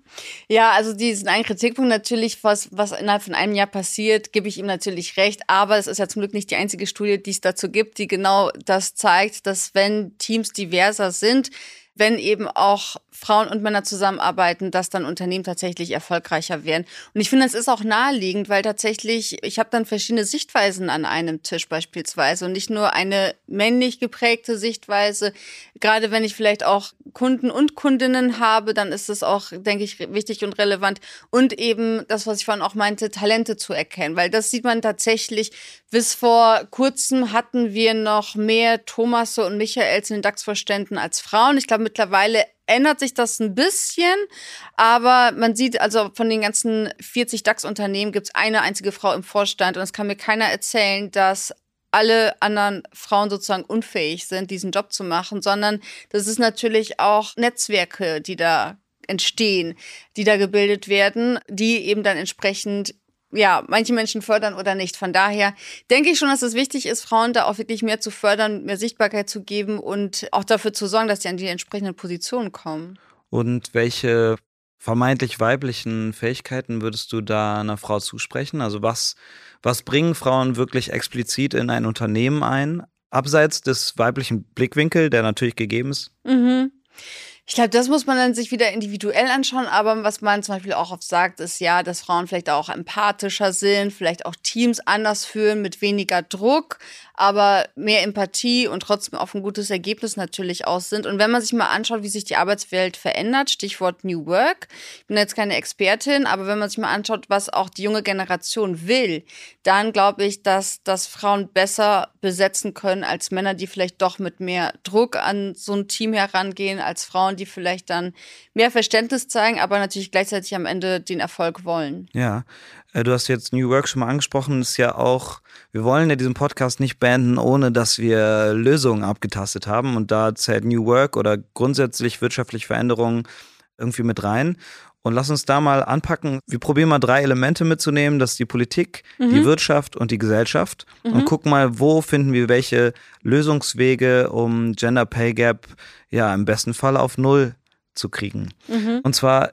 Ja, also diesen einen Kritikpunkt natürlich, was, was innerhalb von einem Jahr passiert, gebe ich ihm natürlich recht. Aber es ist ja zum Glück nicht die einzige Studie, die es dazu gibt, die genau das zeigt, dass wenn Teams diverser sind, wenn eben auch Frauen und Männer zusammenarbeiten, dass dann Unternehmen tatsächlich erfolgreicher werden. Und ich finde, das ist auch naheliegend, weil tatsächlich, ich habe dann verschiedene Sichtweisen an einem Tisch beispielsweise und nicht nur eine männlich geprägte Sichtweise. Gerade wenn ich vielleicht auch Kunden und Kundinnen habe, dann ist es auch, denke ich, wichtig und relevant. Und eben das, was ich vorhin auch meinte, Talente zu erkennen, weil das sieht man tatsächlich. Bis vor kurzem hatten wir noch mehr Thomasse und Michaels in den DAX-Vorständen als Frauen. Ich glaube, mittlerweile ändert sich das ein bisschen, aber man sieht also von den ganzen 40 DAX-Unternehmen gibt es eine einzige Frau im Vorstand und es kann mir keiner erzählen, dass alle anderen Frauen sozusagen unfähig sind, diesen Job zu machen, sondern das ist natürlich auch Netzwerke, die da entstehen, die da gebildet werden, die eben dann entsprechend ja, manche Menschen fördern oder nicht. Von daher denke ich schon, dass es wichtig ist, Frauen da auch wirklich mehr zu fördern, mehr Sichtbarkeit zu geben und auch dafür zu sorgen, dass sie an die entsprechenden Positionen kommen. Und welche vermeintlich weiblichen Fähigkeiten würdest du da einer Frau zusprechen? Also was was bringen Frauen wirklich explizit in ein Unternehmen ein, abseits des weiblichen Blickwinkel, der natürlich gegeben ist? Mhm. Ich glaube, das muss man dann sich wieder individuell anschauen, aber was man zum Beispiel auch oft sagt, ist ja, dass Frauen vielleicht auch empathischer sind, vielleicht auch Teams anders führen mit weniger Druck, aber mehr Empathie und trotzdem auf ein gutes Ergebnis natürlich aus sind. Und wenn man sich mal anschaut, wie sich die Arbeitswelt verändert, Stichwort New Work, ich bin jetzt keine Expertin, aber wenn man sich mal anschaut, was auch die junge Generation will, dann glaube ich, dass, dass Frauen besser besetzen können als Männer, die vielleicht doch mit mehr Druck an so ein Team herangehen, als Frauen, die vielleicht dann mehr Verständnis zeigen, aber natürlich gleichzeitig am Ende den Erfolg wollen. Ja, du hast jetzt New Work schon mal angesprochen, ist ja auch, wir wollen ja diesen Podcast nicht beenden, ohne dass wir Lösungen abgetastet haben. Und da zählt New Work oder grundsätzlich wirtschaftliche Veränderungen irgendwie mit rein. Und lass uns da mal anpacken. Wir probieren mal drei Elemente mitzunehmen. Das ist die Politik, mhm. die Wirtschaft und die Gesellschaft. Mhm. Und gucken mal, wo finden wir welche Lösungswege, um Gender Pay Gap ja im besten Fall auf Null zu kriegen. Mhm. Und zwar,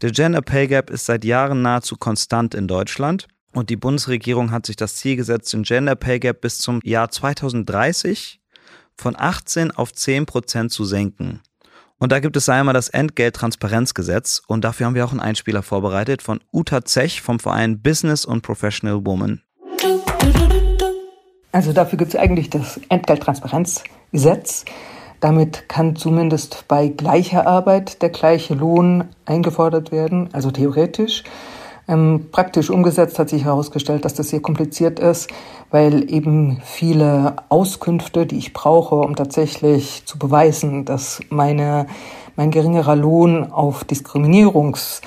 der Gender Pay Gap ist seit Jahren nahezu konstant in Deutschland. Und die Bundesregierung hat sich das Ziel gesetzt, den Gender Pay Gap bis zum Jahr 2030 von 18 auf 10 Prozent zu senken. Und da gibt es einmal das Entgelttransparenzgesetz und dafür haben wir auch einen Einspieler vorbereitet von Uta Zech vom Verein Business und Professional Woman. Also dafür gibt es eigentlich das Entgelttransparenzgesetz. Damit kann zumindest bei gleicher Arbeit der gleiche Lohn eingefordert werden, also theoretisch. Ähm, praktisch umgesetzt hat sich herausgestellt, dass das sehr kompliziert ist, weil eben viele Auskünfte, die ich brauche, um tatsächlich zu beweisen, dass meine, mein geringerer Lohn auf Diskriminierungs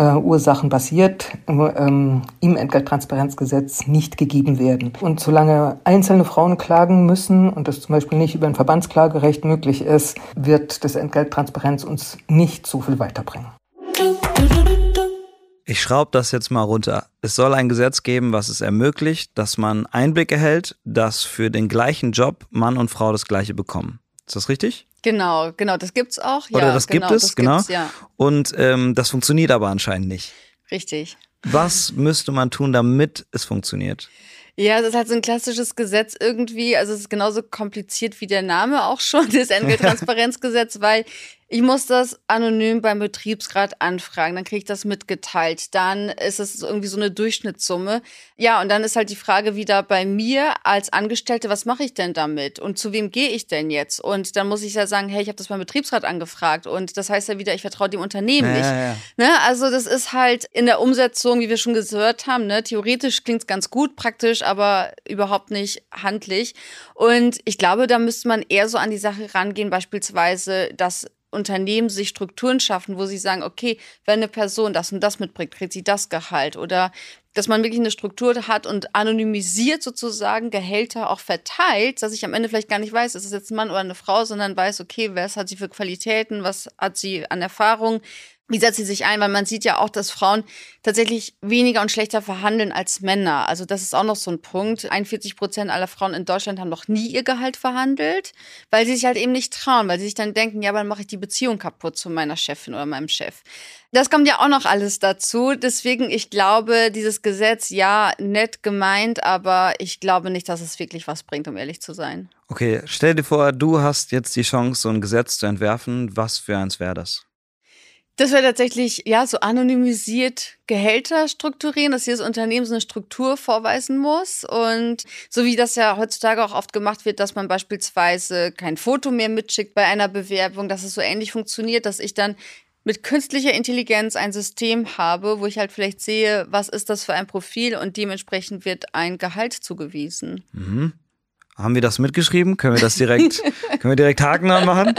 äh, Ursachen basiert, ähm, im Entgelttransparenzgesetz nicht gegeben werden. Und solange einzelne Frauen klagen müssen und das zum Beispiel nicht über ein Verbandsklagerecht möglich ist, wird das Entgelttransparenz uns nicht so viel weiterbringen. Ich schraube das jetzt mal runter. Es soll ein Gesetz geben, was es ermöglicht, dass man Einblick erhält, dass für den gleichen Job Mann und Frau das gleiche bekommen. Ist das richtig? Genau, genau, das gibt's auch. Oder ja, das genau, gibt es, das genau. Gibt's, ja. Und ähm, das funktioniert aber anscheinend nicht. Richtig. Was müsste man tun, damit es funktioniert? Ja, das ist halt so ein klassisches Gesetz irgendwie. Also es ist genauso kompliziert wie der Name auch schon, das Entgelttransparenzgesetz, weil ich muss das anonym beim Betriebsrat anfragen, dann kriege ich das mitgeteilt. Dann ist es irgendwie so eine Durchschnittssumme. Ja, und dann ist halt die Frage wieder bei mir als Angestellte, was mache ich denn damit? Und zu wem gehe ich denn jetzt? Und dann muss ich ja sagen, hey, ich habe das beim Betriebsrat angefragt. Und das heißt ja wieder, ich vertraue dem Unternehmen Ja, nicht. ja, ja. Ne? Also das ist halt in der Umsetzung, wie wir schon gehört haben, ne? theoretisch klingt es ganz gut, praktisch, aber überhaupt nicht handlich. Und ich glaube, da müsste man eher so an die Sache rangehen, beispielsweise, dass Unternehmen sich Strukturen schaffen, wo sie sagen, okay, wenn eine Person das und das mitbringt, kriegt sie das Gehalt. Oder dass man wirklich eine Struktur hat und anonymisiert sozusagen Gehälter auch verteilt, dass ich am Ende vielleicht gar nicht weiß, ist es jetzt ein Mann oder eine Frau, sondern weiß, okay, was hat sie für Qualitäten, was hat sie an Erfahrung, wie setzt sie sich ein? Weil man sieht ja auch, dass Frauen tatsächlich weniger und schlechter verhandeln als Männer. Also das ist auch noch so ein Punkt. 41 Prozent aller Frauen in Deutschland haben noch nie ihr Gehalt verhandelt, weil sie sich halt eben nicht trauen, weil sie sich dann denken, ja, aber dann mache ich die Beziehung kaputt zu meiner Chefin oder meinem Chef. Das kommt ja auch noch alles dazu. Deswegen, ich glaube, dieses Gesetz, ja, nett gemeint, aber ich glaube nicht, dass es wirklich was bringt, um ehrlich zu sein. Okay, stell dir vor, du hast jetzt die Chance, so ein Gesetz zu entwerfen. Was für eins wäre das? Das wäre tatsächlich, ja, so anonymisiert Gehälter strukturieren, dass jedes Unternehmen so eine Struktur vorweisen muss. Und so wie das ja heutzutage auch oft gemacht wird, dass man beispielsweise kein Foto mehr mitschickt bei einer Bewerbung, dass es so ähnlich funktioniert, dass ich dann mit künstlicher Intelligenz ein System habe, wo ich halt vielleicht sehe, was ist das für ein Profil und dementsprechend wird ein Gehalt zugewiesen. Mhm. Haben wir das mitgeschrieben? Können wir das direkt, können wir direkt Haken anmachen?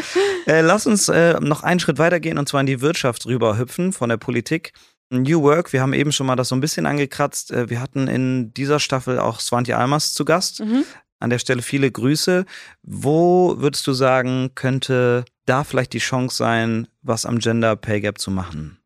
Äh, lass uns äh, noch einen Schritt weitergehen und zwar in die Wirtschaft rüber hüpfen von der Politik. New Work, wir haben eben schon mal das so ein bisschen angekratzt. Äh, wir hatten in dieser Staffel auch Swantje Almers zu Gast. Mhm. An der Stelle viele Grüße. Wo würdest du sagen, könnte da vielleicht die Chance sein, was am Gender Pay Gap zu machen?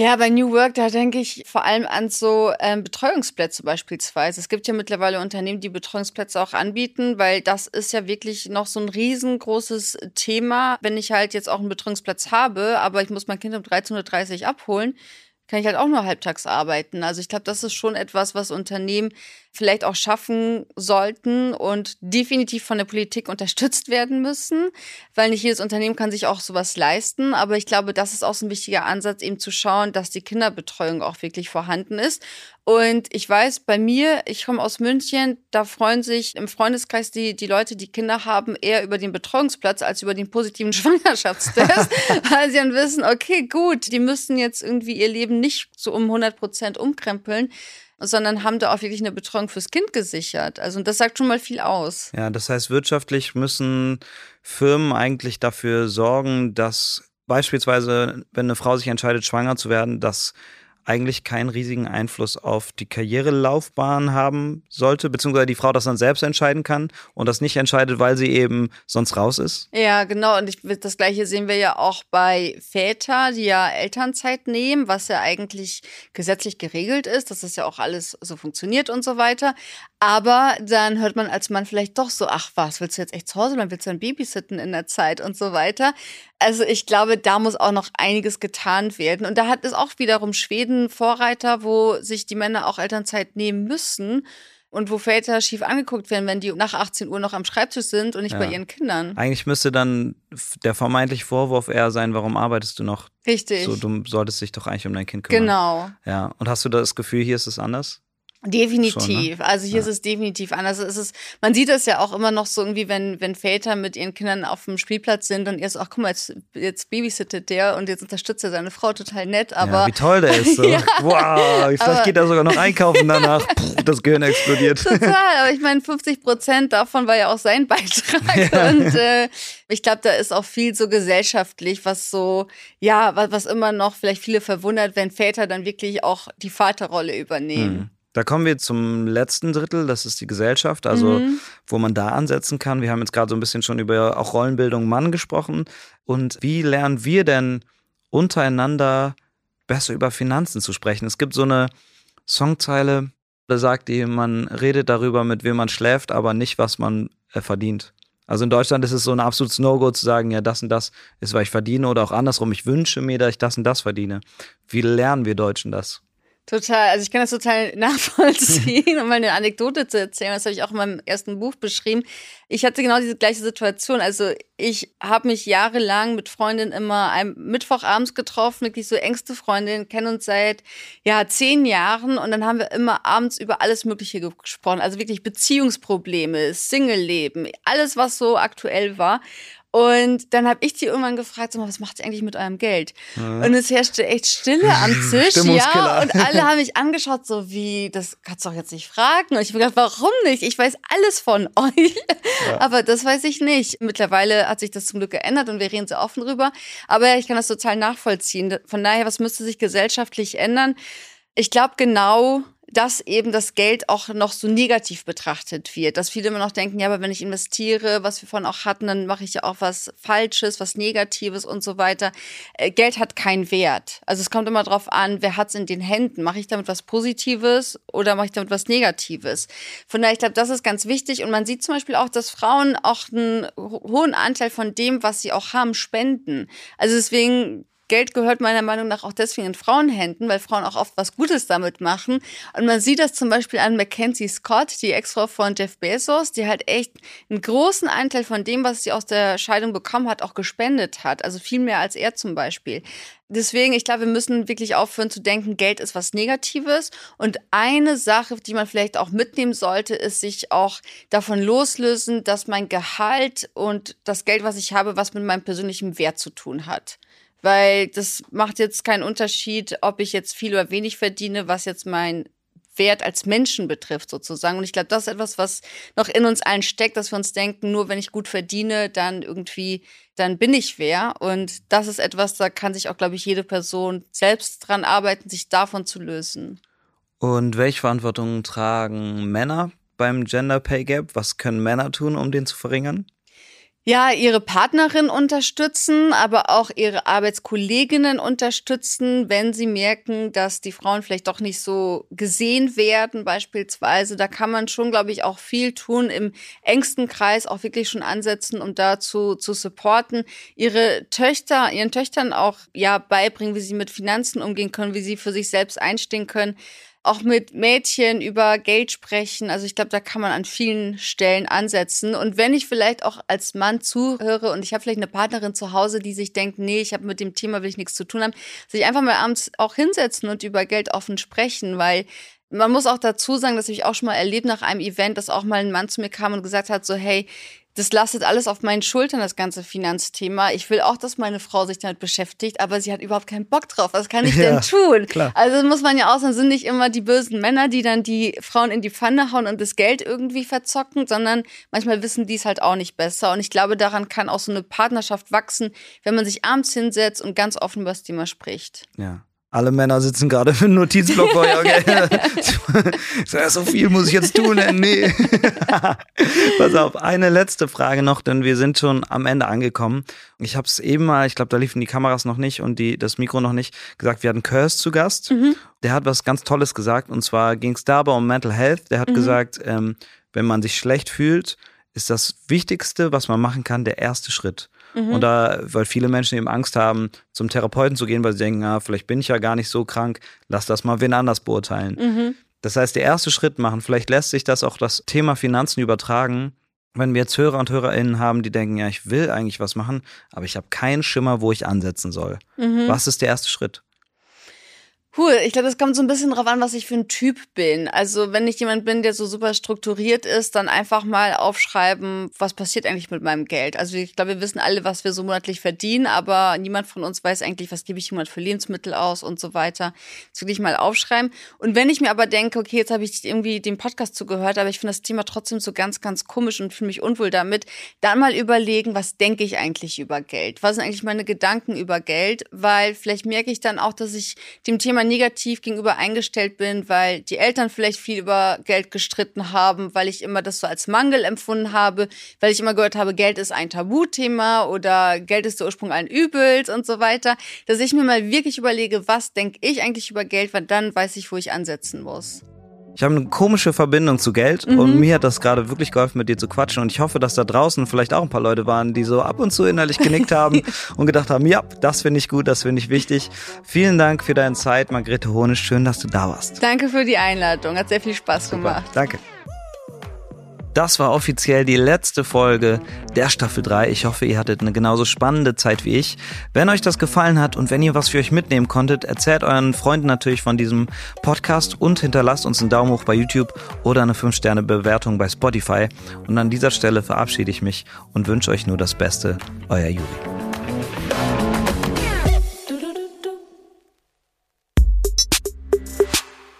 Ja, bei New Work, da denke ich vor allem an so ähm, Betreuungsplätze beispielsweise. Es gibt ja mittlerweile Unternehmen, die Betreuungsplätze auch anbieten, weil das ist ja wirklich noch so ein riesengroßes Thema. Wenn ich halt jetzt auch einen Betreuungsplatz habe, aber ich muss mein Kind um 13.30 Uhr abholen, kann ich halt auch nur halbtags arbeiten. Also ich glaube, das ist schon etwas, was Unternehmen vielleicht auch schaffen sollten und definitiv von der Politik unterstützt werden müssen, weil nicht jedes Unternehmen kann sich auch sowas leisten. Aber ich glaube, das ist auch so ein wichtiger Ansatz, eben zu schauen, dass die Kinderbetreuung auch wirklich vorhanden ist. Und ich weiß, bei mir, ich komme aus München, da freuen sich im Freundeskreis die, die Leute, die Kinder haben, eher über den Betreuungsplatz als über den positiven Schwangerschaftstest, weil sie dann wissen, okay, gut, die müssen jetzt irgendwie ihr Leben nicht so um 100 Prozent umkrempeln sondern haben da auch wirklich eine Betreuung fürs Kind gesichert. Also das sagt schon mal viel aus. Ja, das heißt, wirtschaftlich müssen Firmen eigentlich dafür sorgen, dass beispielsweise, wenn eine Frau sich entscheidet, schwanger zu werden, dass eigentlich keinen riesigen Einfluss auf die Karrierelaufbahn haben sollte, beziehungsweise die Frau das dann selbst entscheiden kann und das nicht entscheidet, weil sie eben sonst raus ist? Ja, genau. Und ich, das Gleiche sehen wir ja auch bei Väter, die ja Elternzeit nehmen, was ja eigentlich gesetzlich geregelt ist, dass das ja auch alles so funktioniert und so weiter. Aber dann hört man als Mann vielleicht doch so, ach was, willst du jetzt echt zu Hause bleiben? Willst du ein Babysitten in der Zeit und so weiter? Also ich glaube, da muss auch noch einiges getan werden. Und da hat es auch wiederum Schweden Vorreiter, wo sich die Männer auch Elternzeit nehmen müssen und wo Väter schief angeguckt werden, wenn die nach 18 Uhr noch am Schreibtisch sind und nicht ja. bei ihren Kindern. Eigentlich müsste dann der vermeintliche Vorwurf eher sein, warum arbeitest du noch? Richtig. So, du solltest dich doch eigentlich um dein Kind kümmern. Genau. Ja. Und hast du das Gefühl, hier ist es anders? Definitiv. Schon, ne? Also hier ja. ist es definitiv anders. Es ist, man sieht das ja auch immer noch so irgendwie, wenn, wenn Väter mit ihren Kindern auf dem Spielplatz sind und er so, ach guck mal, jetzt, jetzt babysittet der und jetzt unterstützt er seine Frau total nett, aber. Ja, wie toll der ist. So. ja, wow, vielleicht aber, geht er sogar noch einkaufen danach. Puh, das Gehirn explodiert. Total, aber ich meine, 50 Prozent davon war ja auch sein Beitrag. Ja. Und äh, ich glaube, da ist auch viel so gesellschaftlich, was so, ja, was, was immer noch vielleicht viele verwundert, wenn Väter dann wirklich auch die Vaterrolle übernehmen. Mhm. Da kommen wir zum letzten Drittel, das ist die Gesellschaft, also mhm. wo man da ansetzen kann. Wir haben jetzt gerade so ein bisschen schon über auch Rollenbildung Mann gesprochen. Und wie lernen wir denn untereinander besser über Finanzen zu sprechen? Es gibt so eine Songzeile, da sagt die, man redet darüber, mit wem man schläft, aber nicht, was man äh, verdient. Also in Deutschland ist es so ein absolutes No-Go zu sagen, ja, das und das ist, weil ich verdiene oder auch andersrum, ich wünsche mir, dass ich das und das verdiene. Wie lernen wir Deutschen das? Total, also ich kann das total nachvollziehen, um mal eine Anekdote zu erzählen. Das habe ich auch in meinem ersten Buch beschrieben. Ich hatte genau diese gleiche Situation. Also ich habe mich jahrelang mit Freundinnen immer am Mittwochabends getroffen, wirklich so engste Freundinnen, kennen uns seit ja zehn Jahren und dann haben wir immer abends über alles Mögliche gesprochen. Also wirklich Beziehungsprobleme, Single-Leben, alles, was so aktuell war. Und dann habe ich die irgendwann gefragt, so, was macht ihr eigentlich mit eurem Geld? Ja. Und es herrschte echt Stille am Tisch, ja. Und alle haben mich angeschaut, so wie, das kannst du doch jetzt nicht fragen. Und ich habe gedacht, warum nicht? Ich weiß alles von euch. Ja. Aber das weiß ich nicht. Mittlerweile hat sich das zum Glück geändert und wir reden sehr offen drüber. Aber ich kann das total nachvollziehen. Von daher, was müsste sich gesellschaftlich ändern? Ich glaube genau, dass eben das Geld auch noch so negativ betrachtet wird. Dass viele immer noch denken, ja, aber wenn ich investiere, was wir vorhin auch hatten, dann mache ich ja auch was Falsches, was Negatives und so weiter. Äh, Geld hat keinen Wert. Also es kommt immer darauf an, wer hat es in den Händen. Mache ich damit was Positives oder mache ich damit was Negatives? Von daher, ich glaube, das ist ganz wichtig. Und man sieht zum Beispiel auch, dass Frauen auch einen hohen Anteil von dem, was sie auch haben, spenden. Also deswegen Geld gehört meiner Meinung nach auch deswegen in Frauenhänden, weil Frauen auch oft was Gutes damit machen. Und man sieht das zum Beispiel an Mackenzie Scott, die Ex-Frau von Jeff Bezos, die halt echt einen großen Anteil von dem, was sie aus der Scheidung bekommen hat, auch gespendet hat. Also viel mehr als er zum Beispiel. Deswegen, ich glaube, wir müssen wirklich aufhören zu denken, Geld ist was Negatives. Und eine Sache, die man vielleicht auch mitnehmen sollte, ist sich auch davon loslösen, dass mein Gehalt und das Geld, was ich habe, was mit meinem persönlichen Wert zu tun hat. Weil das macht jetzt keinen Unterschied, ob ich jetzt viel oder wenig verdiene, was jetzt mein Wert als Menschen betrifft sozusagen. Und ich glaube, das ist etwas, was noch in uns allen steckt, dass wir uns denken, nur wenn ich gut verdiene, dann irgendwie, dann bin ich wer. Und das ist etwas, da kann sich auch, glaube ich, jede Person selbst dran arbeiten, sich davon zu lösen. Und welche Verantwortung tragen Männer beim Gender Pay Gap? Was können Männer tun, um den zu verringern? Ja, ihre Partnerin unterstützen, aber auch ihre Arbeitskolleginnen unterstützen, wenn sie merken, dass die Frauen vielleicht doch nicht so gesehen werden, beispielsweise. Da kann man schon, glaube ich, auch viel tun, im engsten Kreis auch wirklich schon ansetzen, um dazu zu supporten. Ihre Töchter, ihren Töchtern auch, ja, beibringen, wie sie mit Finanzen umgehen können, wie sie für sich selbst einstehen können auch mit Mädchen über Geld sprechen. Also ich glaube, da kann man an vielen Stellen ansetzen. Und wenn ich vielleicht auch als Mann zuhöre und ich habe vielleicht eine Partnerin zu Hause, die sich denkt, nee, ich habe mit dem Thema will ich nichts zu tun haben, sich einfach mal abends auch hinsetzen und über Geld offen sprechen, weil man muss auch dazu sagen, dass ich auch schon mal erlebt nach einem Event, dass auch mal ein Mann zu mir kam und gesagt hat, so hey, das lastet alles auf meinen Schultern, das ganze Finanzthema. Ich will auch, dass meine Frau sich damit beschäftigt, aber sie hat überhaupt keinen Bock drauf. Was kann ich ja, denn tun? Klar. Also muss man ja auch sagen, sind nicht immer die bösen Männer, die dann die Frauen in die Pfanne hauen und das Geld irgendwie verzocken, sondern manchmal wissen die es halt auch nicht besser. Und ich glaube, daran kann auch so eine Partnerschaft wachsen, wenn man sich abends hinsetzt und ganz offen über das Thema spricht. Ja. Alle Männer sitzen gerade für einen Notizblock vor okay. so viel muss ich jetzt tun, nee. Pass auf, eine letzte Frage noch, denn wir sind schon am Ende angekommen. Ich habe es eben mal, ich glaube, da liefen die Kameras noch nicht und die, das Mikro noch nicht, gesagt, wir hatten Curse zu Gast. Mhm. Der hat was ganz Tolles gesagt und zwar ging es dabei um Mental Health. Der hat mhm. gesagt, ähm, wenn man sich schlecht fühlt, ist das Wichtigste, was man machen kann, der erste Schritt. Mhm. Und da, weil viele Menschen eben Angst haben, zum Therapeuten zu gehen, weil sie denken, ah, vielleicht bin ich ja gar nicht so krank, lass das mal wen anders beurteilen. Mhm. Das heißt, der erste Schritt machen, vielleicht lässt sich das auch das Thema Finanzen übertragen. Wenn wir jetzt Hörer und HörerInnen haben, die denken, ja, ich will eigentlich was machen, aber ich habe keinen Schimmer, wo ich ansetzen soll. Mhm. Was ist der erste Schritt? Cool. Ich glaube, es kommt so ein bisschen drauf an, was ich für ein Typ bin. Also, wenn ich jemand bin, der so super strukturiert ist, dann einfach mal aufschreiben, was passiert eigentlich mit meinem Geld. Also, ich glaube, wir wissen alle, was wir so monatlich verdienen, aber niemand von uns weiß eigentlich, was gebe ich jemand für Lebensmittel aus und so weiter. Das wirklich mal aufschreiben. Und wenn ich mir aber denke, okay, jetzt habe ich irgendwie den Podcast zugehört, aber ich finde das Thema trotzdem so ganz, ganz komisch und fühle mich unwohl damit, dann mal überlegen, was denke ich eigentlich über Geld? Was sind eigentlich meine Gedanken über Geld? Weil vielleicht merke ich dann auch, dass ich dem Thema negativ gegenüber eingestellt bin, weil die Eltern vielleicht viel über Geld gestritten haben, weil ich immer das so als Mangel empfunden habe, weil ich immer gehört habe, Geld ist ein Tabuthema oder Geld ist der Ursprung allen Übels und so weiter, dass ich mir mal wirklich überlege, was denke ich eigentlich über Geld, weil dann weiß ich, wo ich ansetzen muss. Ich habe eine komische Verbindung zu Geld mhm. und mir hat das gerade wirklich geholfen, mit dir zu quatschen. Und ich hoffe, dass da draußen vielleicht auch ein paar Leute waren, die so ab und zu innerlich genickt haben und gedacht haben, ja, das finde ich gut, das finde ich wichtig. Vielen Dank für deine Zeit, Margrethe Honisch. Schön, dass du da warst. Danke für die Einladung. Hat sehr viel Spaß Super. gemacht. Danke. Das war offiziell die letzte Folge der Staffel 3. Ich hoffe, ihr hattet eine genauso spannende Zeit wie ich. Wenn euch das gefallen hat und wenn ihr was für euch mitnehmen konntet, erzählt euren Freunden natürlich von diesem Podcast und hinterlasst uns einen Daumen hoch bei YouTube oder eine 5-Sterne-Bewertung bei Spotify. Und an dieser Stelle verabschiede ich mich und wünsche euch nur das Beste. Euer Juri.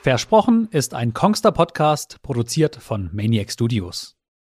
Versprochen ist ein Kongster Podcast, produziert von Maniac Studios.